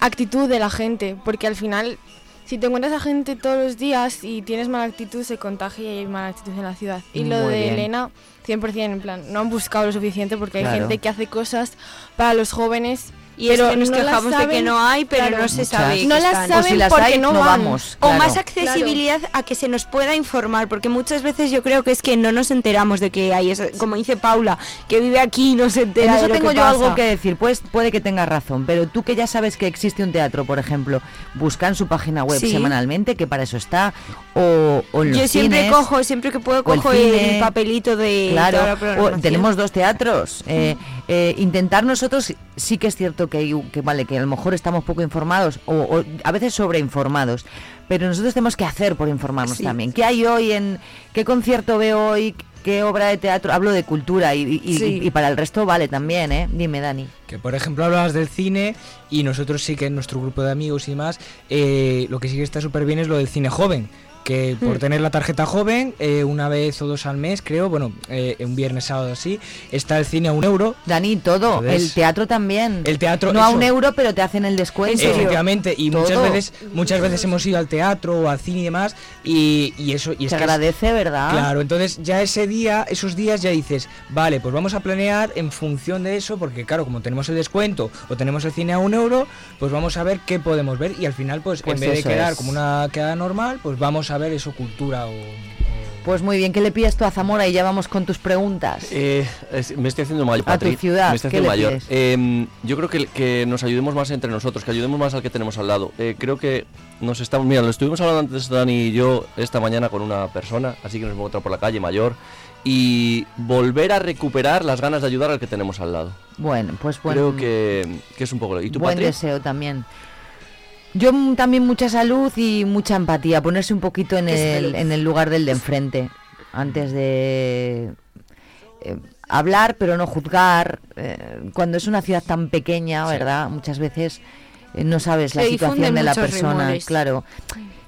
actitud de la gente, porque al final, si te encuentras a gente todos los días y tienes mala actitud, se contagia y hay mala actitud en la ciudad. Y lo de bien. Elena, 100%, en plan, no han buscado lo suficiente porque Claro. hay gente que hace cosas para los jóvenes. Y es pero que nos no las quejamos de que saben, no hay, pero claro. no se sabe. No que las están. saben O si las porque hay, no, van. vamos, O claro. más accesibilidad a que se nos pueda informar, porque muchas veces yo creo que es que no nos enteramos de que hay, eso, como dice Paula, que vive aquí y no se en entera eso de lo tengo que yo pasa. algo que decir. Pues puede que tengas razón, pero tú que ya sabes que existe un teatro, por ejemplo, busca en su página web Sí. semanalmente, que para eso está, o, o en los Yo siempre cines, cojo, siempre que puedo o el cojo el, papelito de Claro, toda la o tenemos dos teatros. eh, eh, intentar nosotros, sí que es cierto que, hay, que vale, que a lo mejor estamos poco informados o, o a veces sobreinformados, pero nosotros tenemos que hacer por informarnos Sí. también. ¿Qué hay hoy en qué concierto veo hoy? ¿Qué obra de teatro? Hablo de cultura y, y- y- Sí. y para el resto vale también, ¿eh? Dime, Dani. Que por ejemplo hablabas del cine y nosotros sí que en nuestro grupo de amigos y demás, eh, lo que sí que está súper bien es lo del cine joven. Que por Hmm. tener la tarjeta joven, eh, una vez o dos al mes, creo, bueno, eh, un viernes, sábado así, está el cine a un euro. Dani, todo. El teatro también. El teatro. no a un euro, pero te hacen el descuento. Efectivamente, y muchas veces, muchas veces hemos ido al teatro o al cine y demás, y, y eso y es que es- agradece, ¿verdad? Claro, entonces ya ese día, esos días ya dices, vale, pues vamos a planear en función de eso, porque claro, como tenemos el descuento o tenemos el cine a un euro, pues vamos a ver qué podemos ver y al final, pues, Pues en vez de quedar es. como una quedada normal, pues vamos a ver eso, cultura o... Pues muy bien, ¿qué le pides tú a Zamora? Y ya vamos con tus preguntas. Eh, es- me estoy haciendo mayor. A tu ciudad, Me estoy ¿qué haciendo le mayor. pides? Eh, yo creo que, que nos ayudemos más entre nosotros, que ayudemos más al que tenemos al lado. Eh, creo que nos estamos. Mira, lo estuvimos hablando antes Dani y yo esta mañana con una persona, así que nos hemos encontrado por la calle mayor. Y volver a recuperar las ganas de ayudar al que tenemos al lado. Bueno, pues buen, Creo que, que es un poco. lo- ¿Y tú, buen Patri? deseo también. Yo mm, también mucha salud y mucha empatía, ponerse un poquito en ¿Qué el, en el lugar del de enfrente, antes de eh, hablar pero no juzgar. eh, cuando es una ciudad tan pequeña, ¿verdad? Muchas veces eh, no sabes la Se situación de la persona, rumores. claro.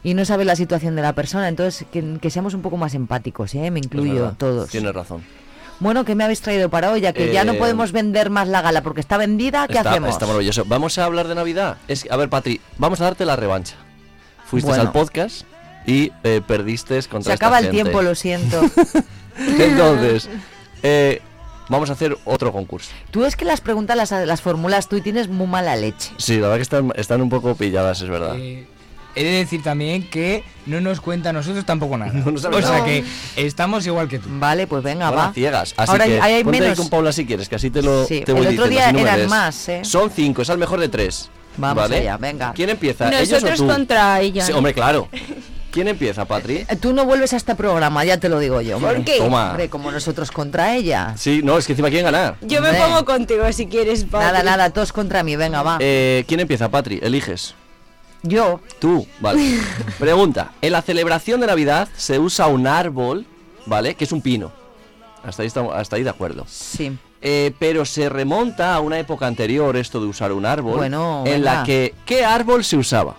Y no sabes la situación de la persona, entonces que, que seamos un poco más empáticos, ¿eh? Me incluyo todos. Tienes razón. Bueno, ¿qué me habéis traído para hoy? Ya que ya no Eh, podemos vender más la gala porque está vendida, ¿qué está, hacemos? está maravilloso. Vamos a hablar de Navidad. Es, que- a ver, Patri, vamos a darte la revancha. Fuiste Bueno. al podcast y eh, perdiste contra Se esta acaba el gente. tiempo, lo siento. Entonces, eh, vamos a hacer otro concurso. Tú es que las preguntas las, las formulas tú y tienes muy mala leche. Sí, la verdad que están, están un poco pilladas, es verdad. Eh, he de decir también que no nos cuenta a nosotros tampoco nada. No o sea nada. que estamos igual que tú. Vale, pues venga, va. ciegas. Así Ahora que hay- hay ponte ahí menos. con Paula si quieres, que así te lo Sí, te voy el otro diciendo, día me eran más, ¿eh? Son cinco, es al mejor de tres. Vamos ¿vale? allá, venga. ¿Quién empieza? ¿Ellos o Nosotros tú? contra ella. Sí, hombre, claro. ¿Quién empieza, Patri? Eh, Tú no vuelves a este programa, ya te lo digo yo. ¿Por qué? Toma. Hombre, como nosotros contra ella. Sí, no, es que encima quieren ganar. Yo me Hombre. pongo contigo si quieres, Patri. Nada, nada, todos contra mí, venga, va. Eh, ¿Quién empieza, Patri? Eliges. Yo, Tú, vale. Pregunta. En la celebración de Navidad se usa un árbol, ¿vale? Que es un pino. Hasta ahí, estamos, hasta ahí de acuerdo. sí. Eh, pero se remonta a una época anterior esto de usar un árbol. Bueno, en la que. ¿Qué árbol se usaba?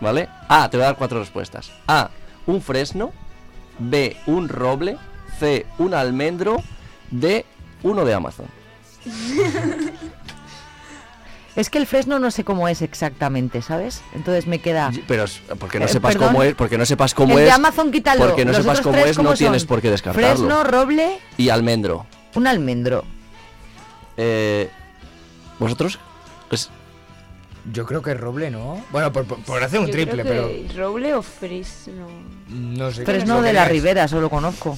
¿Vale? A. Te voy a dar cuatro respuestas. A. Un fresno. B. Un roble. C. Un almendro. D. Uno de Amazon. Es que el fresno no sé cómo es exactamente, ¿sabes? Entonces me queda... Pero es- porque no Eh, sepas perdón. cómo es, porque no sepas cómo el es. de Amazon quítalo. Porque no Los sepas cómo es, no ¿cómo tienes por qué descartarlo. Fresno, roble, Y almendro. un almendro. Eh, ¿Vosotros? Pues, Yo creo que es roble, ¿no? Bueno, por, por- por hacer un Yo triple, creo pero ¿Roble o fresno? no sé. Fresno de la. Ribera, solo conozco.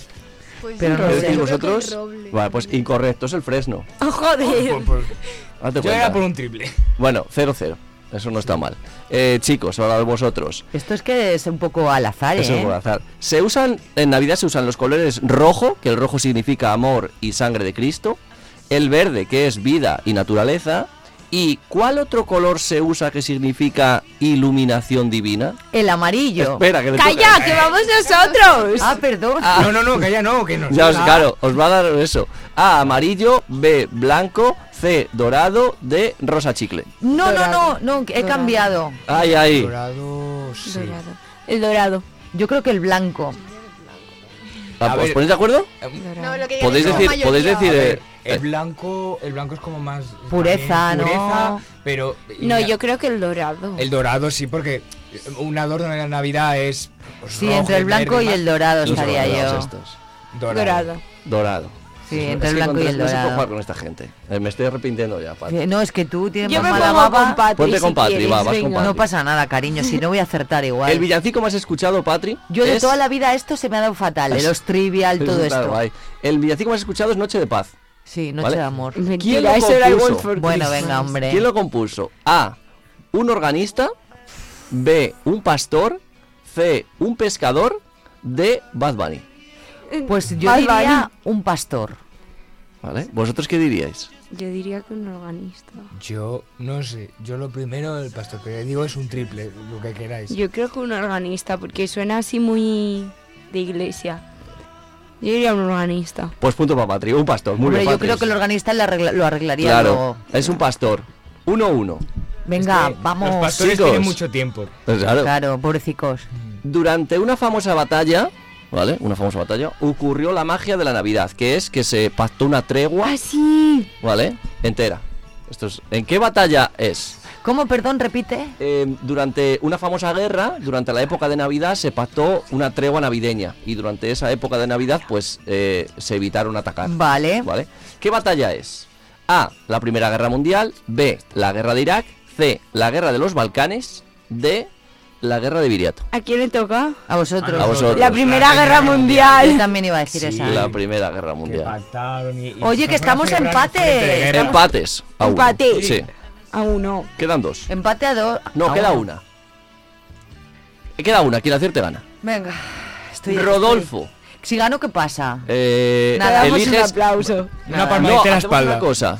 Pues Pero no ¿qué sé. vosotros? roble. Vale, pues incorrecto, es el fresno. ¡Oh, joder! Por- por- Yo era por un triple. Bueno, 0-0. Eso no está mal. Eh, chicos, ahora de vosotros. Esto es que es un poco al azar, Eso es ¿eh? por azar. Se usan, en Navidad se usan los colores rojo, que el rojo significa amor y sangre de Cristo, el verde, que es vida y naturaleza, ¿Y cuál otro color se usa que significa iluminación divina? El amarillo. Espera, que le ¡Calla, que vamos nosotros! Ah, perdón. No, no, no, calla, no, que no. Ya os, claro, os va a dar eso. A, amarillo, B, blanco, C, dorado, D, rosa chicle. No, no, no, no, he Dorado. cambiado. Ay, ay. Dorado, sí. Dorado. El dorado. Yo creo que el blanco. Ah, ¿Os ver. ponéis de acuerdo? No, lo que Podéis decir, la podéis mayoría. decir. Eh, ver, el eh, blanco, el blanco es como más Pureza, también pureza, ¿no? pero No, yo creo que el dorado. el dorado sí, porque un adorno de la Navidad es pues, Sí, rojo, entre el blanco y más- el dorado estaría yo. estos. dorado. Dorado. Dorado. Sí, Es entre el blanco y el no se puede dorado. jugar con esta gente. Eh, me estoy arrepintiendo ya, Patri. No, es que tú tienes Yo más me mala pongo baba. con Patri Ponte si con Patri, quieres, va, vas con. Patri. No pasa nada, cariño, si no voy a acertar igual. El villancico más escuchado, Patri. Yo de es- toda la vida esto se me ha dado fatal, de Es- los trivial, todo esto. guay. El villancico más escuchado es Noche de Paz. Sí, noche ¿Vale? de amor. ¿Quién lo compuso? Bueno, venga, hombre. ¿Quién lo compuso? A. Un organista. B. Un pastor. C. Un pescador. D. Bad Bunny. Pues yo diría un pastor. ¿Vale? ¿Vosotros qué diríais? Yo diría que un organista. Yo no sé, yo lo primero el pastor, pero digo es un triple, lo que queráis. Yo creo que un organista, porque suena así muy de iglesia. Yo diría un organista. Pues punto para Patri. Un pastor. Muy Hombre, bien, yo Patri. creo que el organista arregla- lo arreglaría Claro. luego. Es un pastor. 1-1. Venga, Es que vamos. Los pastores chicos. tienen mucho tiempo. Pues claro. Claro, pobrecicos. Durante una famosa batalla, ¿vale? Una famosa batalla, ocurrió la magia de la Navidad, que es que se pactó una tregua, ¡Ah, sí! ¿vale? Entera. Esto es, ¿En qué batalla es? ¿Cómo, perdón, repite? Eh, durante una famosa guerra, durante la época de Navidad, se pactó una tregua navideña. Y durante esa época de Navidad, pues eh, se evitaron atacar. Vale. ¿Vale? ¿Qué batalla es? A. La Primera Guerra Mundial. B. La Guerra de Irak. C. La Guerra de los Balcanes. D. La Guerra de Viriato. ¿A quién le toca? A vosotros. A vosotros. La Primera Guerra Yo Mundial. también iba a decir Sí, esa. La Primera Guerra Mundial. pactaron y- y Oye, que estamos empate. guerra. Empates. A uno. Empate. Sí. A uno. Quedan dos. Empate a dos. No, a queda una. Queda una. Quien acierte gana. Venga. Estoy Rodolfo. estoy- Si gano, ¿qué pasa? Eh, Nada, damos un eliges... aplauso. Una Nada. palmadita No, en la hacemos espalda. una cosa.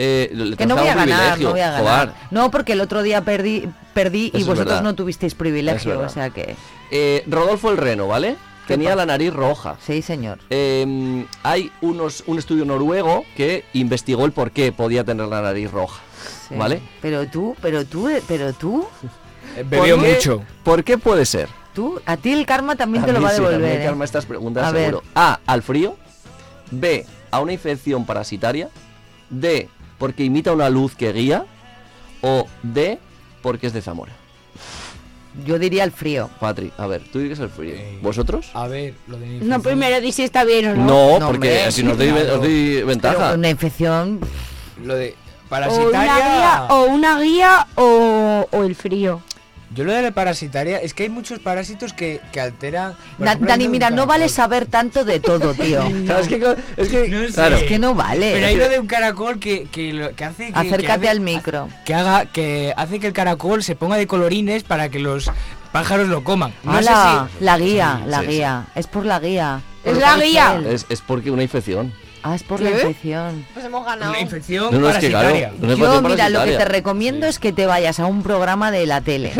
Eh, le Que no voy a ganar, privilegio, no voy a ganar. Joder. No, porque el otro día perdí, perdí y Eso vosotros verdad. no tuvisteis privilegio, o sea que... Eh, Rodolfo el Reno, ¿vale? ¿Qué Tenía la nariz roja. Sí, señor. Eh, hay unos, un estudio noruego que investigó el por qué podía tener la nariz roja. Sí. ¿Vale? Pero tú, pero tú, pero tú, Eh, Bebió ¿Por qué- mucho. ¿Por qué puede ser? tú, a ti el karma también A te lo va a sí, devolver. que ¿eh? armar estas preguntas A ver. seguro. A. Al frío. B. A una infección parasitaria. D. Porque imita una luz que guía. O D. Porque es de Zamora. Yo diría el frío. Patri, a ver, tú dices el frío. Eh, ¿Vosotros? A ver, lo de la No, primero di si está bien o no. No, No, porque hombre, si nos doy, claro. os doy Pero ventaja. una infección... Lo de O una parasitaria. guía, o, una guía o, o el frío. Yo lo de la parasitaria es que hay muchos parásitos que, que alteran. por Na- ejemplo, Dani, mira, no vale saber tanto de todo, tío. Es que, es que- No sé. claro. Es que no vale. Pero hay lo de un caracol que, que, lo- que hace que, Acércate que hace- al micro. que haga que hace que el caracol se ponga de colorines para que los pájaros lo coman. No sé Hala, si- la guía, la sí, sí. guía. Es por la guía. Es por la guía. Es, es porque una infección. Ah, es por la infección. Pues hemos ganado. una infección No, no, es que claro. Yo, mira, lo que te recomiendo es que te vayas a un programa de la tele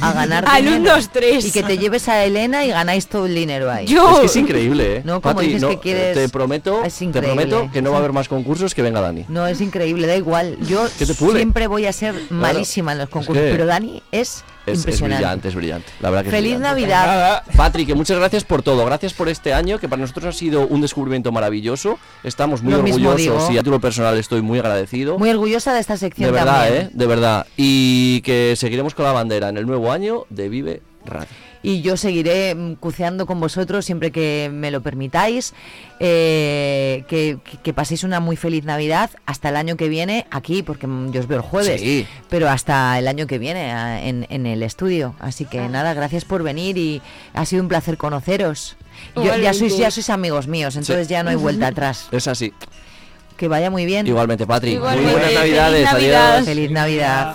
a ganar Al dinero. 1, 2, 3. Y que te lleves a Elena y ganáis todo el dinero ahí. Yo. Es que es increíble, ¿eh? No, como dices no, que quieres- Te prometo, es te increíble. prometo que no va a haber más concursos que venga Dani. No, es increíble, da igual. Yo siempre voy a ser malísima en los concursos, que- pero Dani es, Es, brillante, es brillante. La verdad que Feliz. Navidad. Nada. Patrick, muchas gracias por todo. Gracias por este año, que para nosotros ha sido un descubrimiento maravilloso. Estamos muy Lo orgullosos y a título personal estoy muy agradecido. Muy orgullosa de esta sección de verdad, también. ¿eh? De verdad. Y que seguiremos con la bandera en el nuevo año de Vive Radio. Y yo seguiré mm, cuceando con vosotros siempre que me lo permitáis. Eh, que, paséis una muy feliz Navidad hasta el año que viene aquí, porque mm, yo os veo el jueves. Sí. Pero hasta el año que viene a- en, en el estudio. Así que nada, gracias por venir y ha sido un placer conoceros. Yo- ya, sois, ya sois amigos míos, entonces Sí. ya no hay vuelta atrás. Es así. Que vaya muy bien. Igualmente, Patrick. Igualmente. Muy buenas Feliz Navidades. Navidad. Adiós. Feliz Navidad.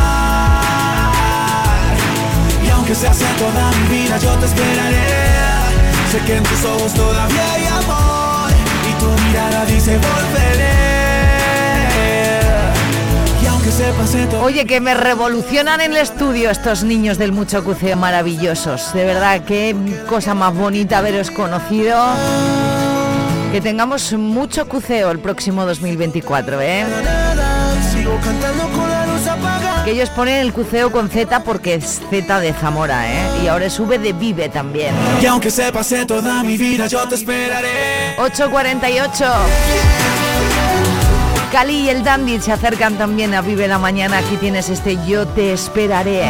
Se hace toda mi vida, yo te esperaré. Sé que en tus ojos todavía hay amor y tu mirada dice volveré. Y aunque se pase todo. Oye, que me revolucionan en el estudio estos niños del Mucho Cuceo maravillosos. De verdad, qué cosa más bonita haberos conocido. Que tengamos mucho cuceo el próximo 2024, ¿eh? Sigo cantando con la luz apagada. Que ellos ponen el cuceo con Z porque es Z de Zamora, ¿eh? Y ahora es V de Vive también. Y aunque se pase toda mi vida, yo te esperaré. 8.48. Cali y el Dandy se acercan también a Vive la Mañana. Aquí tienes este Yo te esperaré.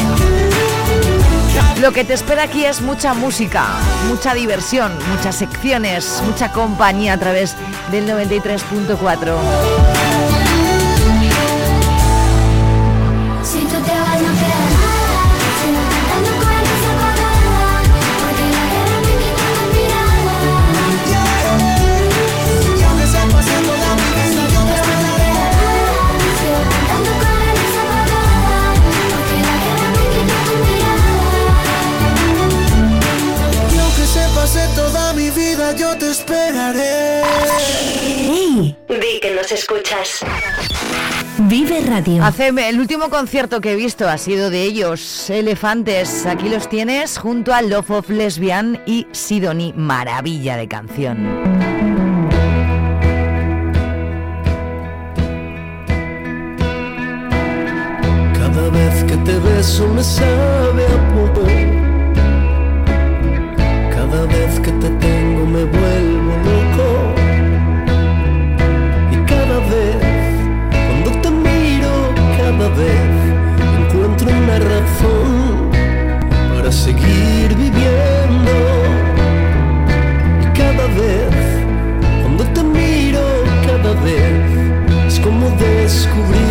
Lo que te espera aquí es mucha música, mucha diversión, muchas secciones, mucha compañía a través del 93.4. que nos escuchas. Vive Radio. Hace el último concierto que he visto ha sido de ellos, Elefantes. Aquí los tienes junto a Love of Lesbian y Sidonie, maravilla de canción. Cada vez que te beso me sabe a descubrir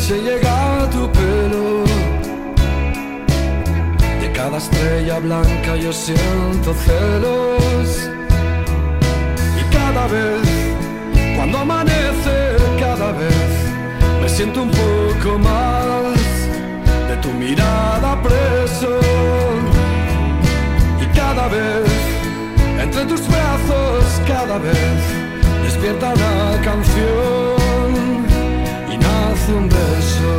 noche llega a tu pelo. De cada estrella blanca yo siento celos. Y cada vez, cuando amanece, cada vez me siento un poco más de tu mirada preso. Y cada vez, entre tus brazos, cada vez despierta una canción un beso.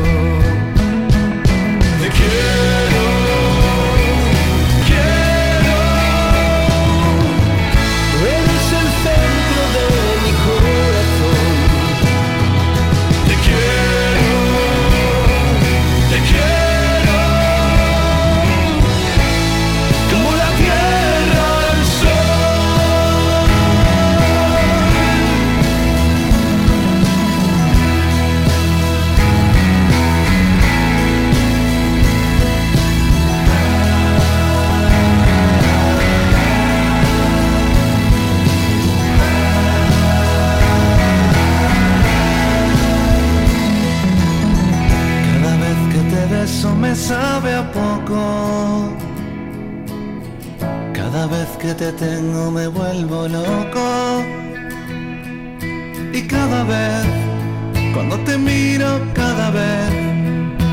Te quiero. Sabe a poco. Cada vez que te tengo me vuelvo loco. Y cada vez, cuando te miro, cada vez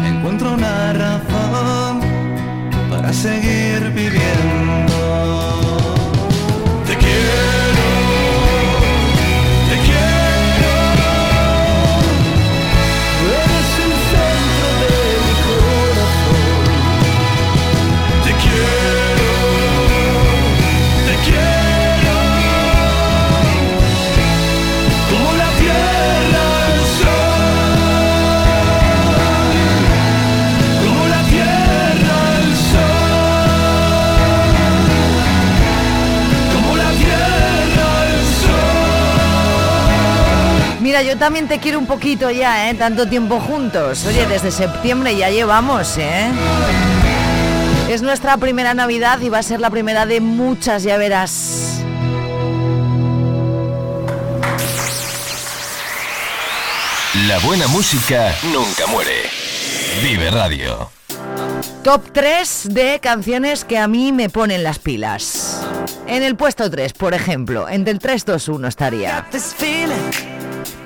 encuentro una razón para seguir viviendo. Mira, yo también te quiero un poquito ya, ¿eh? Tanto tiempo juntos. Oye, desde septiembre ya llevamos, ¿eh? Es nuestra primera Navidad y va a ser la primera de muchas, ya verás. La buena música nunca muere. Vive Radio. Top 3 de canciones que a mí me ponen las pilas. En el puesto 3, por ejemplo, entre el 3, 2, 1 estaría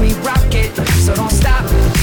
we rock it, so don't stop.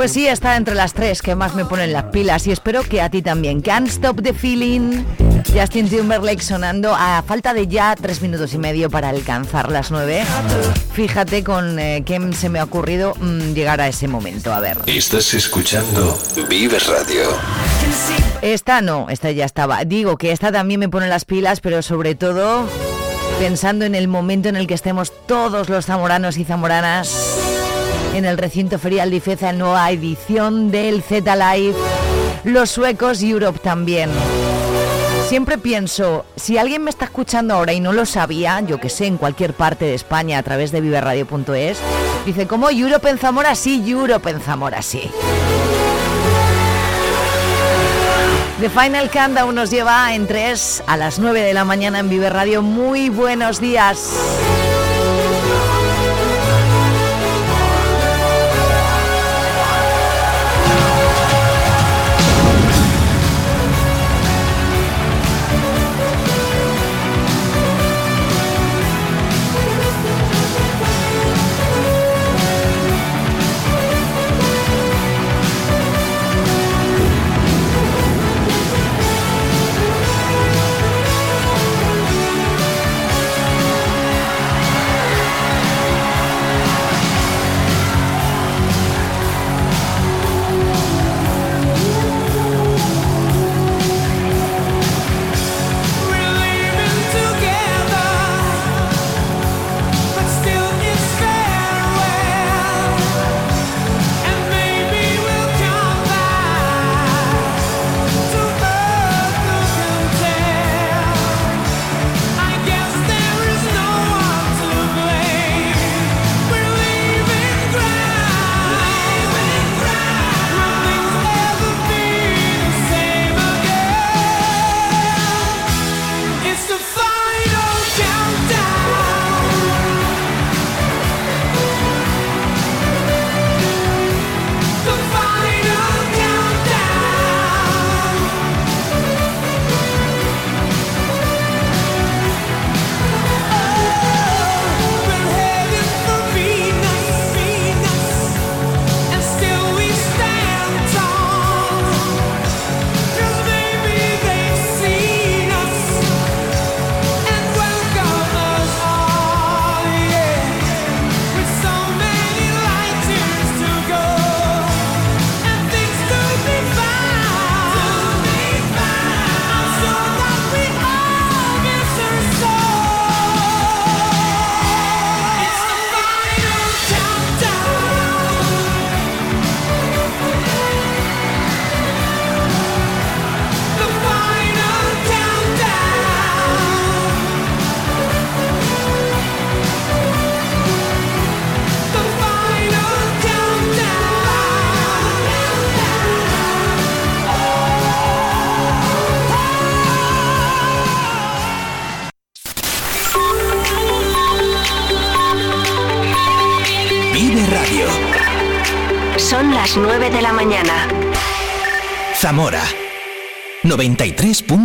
Pues sí, está entre las tres que más me ponen las pilas y espero que a ti también. Can't Stop the Feeling. Justin Timberlake sonando a falta de ya tres minutos y medio para alcanzar las nueve. Fíjate con eh, qué se me ha ocurrido mm, llegar a ese momento. A ver. Estás escuchando Vive Radio. Esta no, esta ya estaba. Digo que esta también me pone las pilas, pero sobre todo pensando en el momento en el que estemos todos los zamoranos y zamoranas en el recinto ferial de Ifeza, nueva edición del Z Live, los suecos Europe también. Siempre pienso, si alguien me está escuchando ahora y no lo sabía, yo que sé, en cualquier parte de España a través de viverradio.es, dice, ¿cómo Europe en Zamora? Sí, Europe en Zamora, sí. The Final Countdown nos lleva en 3 a las 9 de la mañana en Vive Radio. Muy buenos días.